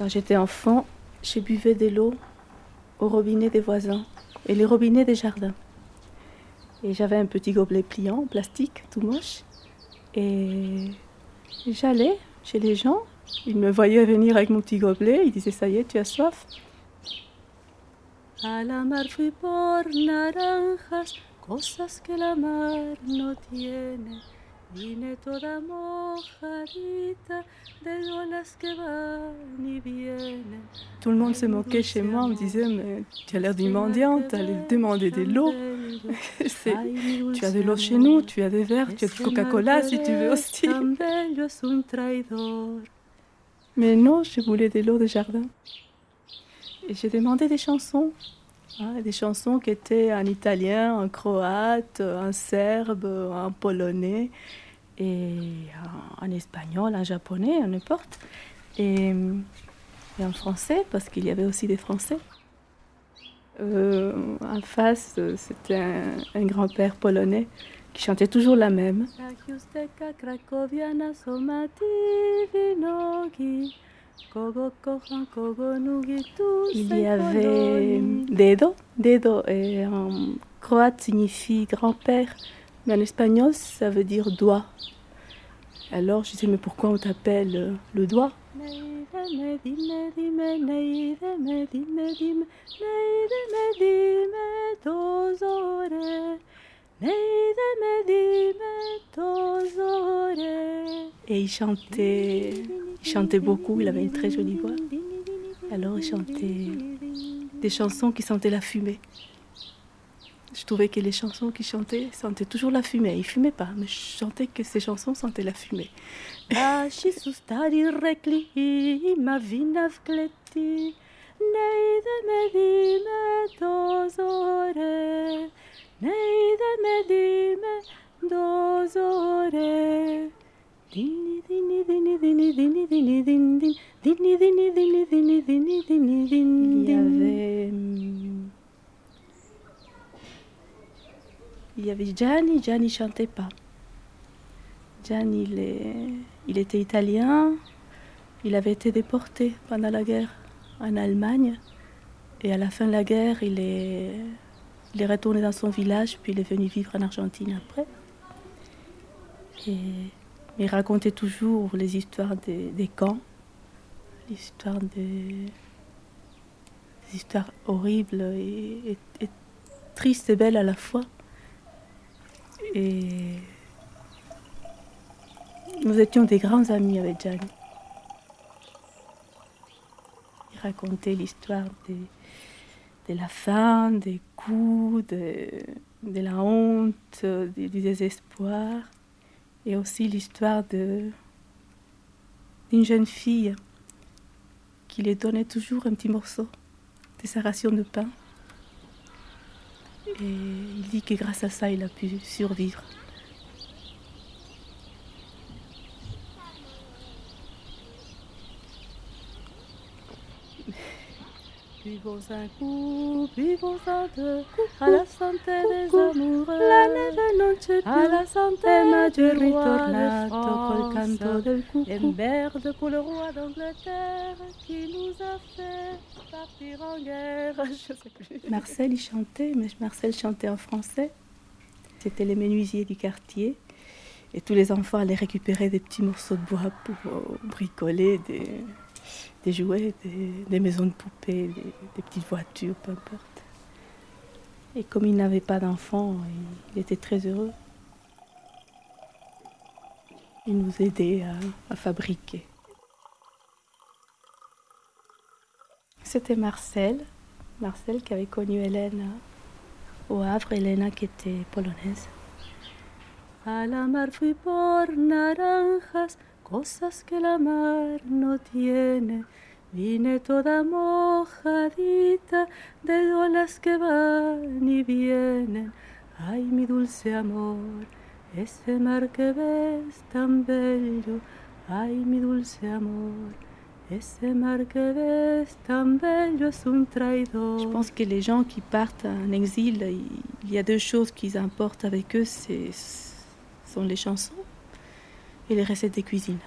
Quand j'étais enfant, j'ai buvais de l'eau au robinet des voisins et les robinets des jardins. Et j'avais un petit gobelet pliant, plastique, tout moche. Et j'allais chez les gens. Ils me voyaient venir avec mon petit gobelet. Ils disaient Ça y est, tu as soif. A la mar por naranjas, cosas que la mar no tiene. Vine toda mojadita de olas que van y vienen. Tout le monde se moquait chez moi, on me disait Mais tu as l'air d'une mendiante, allez demander de l'eau. tu as de l'eau chez nous, tu as des verres, tu as du Coca-Cola si tu veux aussi. Mais non, je voulais de l'eau de jardin. Et j'ai demandé des chansons. Ah, des chansons qui étaient en italien, en croate, en serbe, en polonais, et en, espagnol, en japonais, n'importe. Et, et en français, parce qu'il y avait aussi des français. Euh, en face, c'était un, un grand-père polonais qui chantait toujours la même. Il y avait dedo. Dedo et en croate signifie grand-père, mais en espagnol ça veut dire doigt. Alors je disais mais pourquoi on t'appelle le doigt? Et il chantait, il chantait beaucoup, il avait une très jolie voix. Alors il chantait des chansons qui sentaient la fumée. Je trouvais que les chansons qu'il chantait sentaient toujours la fumée. Il fumait pas, mais je chantais que ces chansons sentaient la fumée. Il y avait Gianni, Gianni chantait pas. Gianni, il, est, il était italien, il avait été déporté pendant la guerre en Allemagne. Et à la fin de la guerre, il est, il est retourné dans son village, puis il est venu vivre en Argentine après. Il racontait toujours les histoires des, camps, l'histoire des, histoires horribles et, tristes et belles à la fois. Et nous étions des grands amis avec Gianni. Il racontait l'histoire de, la faim, des coups, de la honte, du désespoir et aussi l'histoire d'une jeune fille qui lui donnait toujours un petit morceau de sa ration de pain. Et il dit que grâce à ça, il a pu survivre. Buvons un coup, buvons un deux, à la santé des à la santé Maggior ritornato col canto del cucù. Et merde pour le roi d'Angleterre qui nous a fait partir en guerre. Je sais plus. Marcel, il chantait, mais Marcel chantait en français. C'était les menuisiers du quartier. Et tous les enfants allaient récupérer des petits morceaux de bois pour euh, bricoler des des jouets, des, maisons de poupées, des, petites voitures, peu importe. Et comme il n'avait pas d'enfants, il était très heureux. Il nous aidait à, fabriquer. C'était Marcel, Marcel qui avait connu Hélène au Havre, Hélène qui était polonaise. La fui naranjas, cosas que la no tiene. Vine toda mojadita de olas que van y vienen. Ay, mi dulce amor, ese mar que ves tan bello. Ay, mi dulce amor. Ese mar que ves tan bello es un traidor. Je pense que les gens qui partent en exil, il y a deux choses qu'ils importent avec eux, c'est sont les chansons et les recettes de cuisine.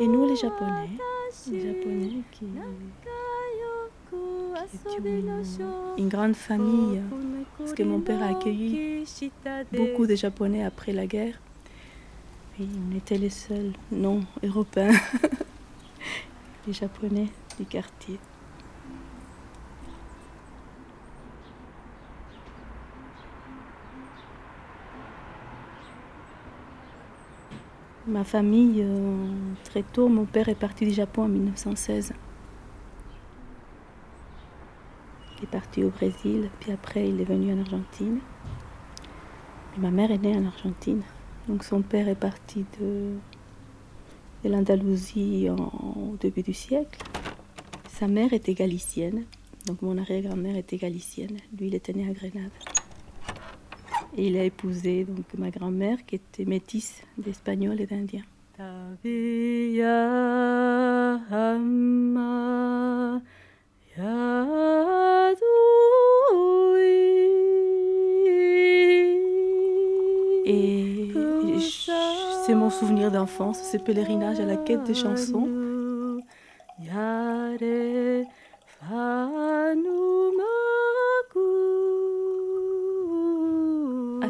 Et nous les Japonais, les Japonais qui, une grande famille, parce que mon père a accueilli beaucoup de Japonais après la guerre. Et on était les seuls non européens, les Japonais du quartier. Ma famille, euh, très tôt, mon père est parti du Japon en 1916. Il est parti au Brésil, puis après il est venu en Argentine. ma mère est née en Argentine. Donc son père est parti de, de l'Andalousie au début du siècle. Sa mère était galicienne, donc mon arrière-grand-mère était galicienne. Lui, il était né à Grenade. Et il a épousé donc ma grand-mère qui était métisse d'Espagnol et d'Indien. Et c'est mon souvenir d'enfance, ce pèlerinage à la quête des chansons.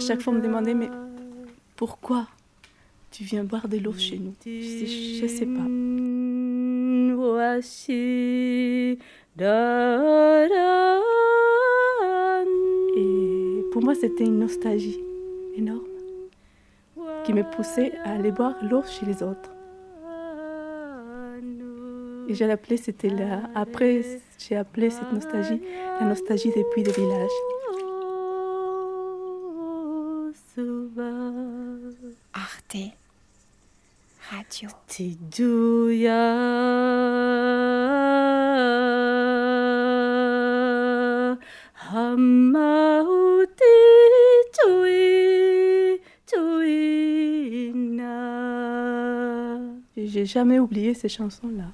Chaque fois, on me demandait, mais pourquoi tu viens boire de l'eau chez nous? Je ne sais pas. Et pour moi, c'était une nostalgie énorme qui me poussait à aller boire l'eau chez les autres. Et j'ai appelé, c'était là. Après, j'ai appelé cette nostalgie la nostalgie des puits de village. Arte Radio. J'ai jamais oublié ces chansons-là.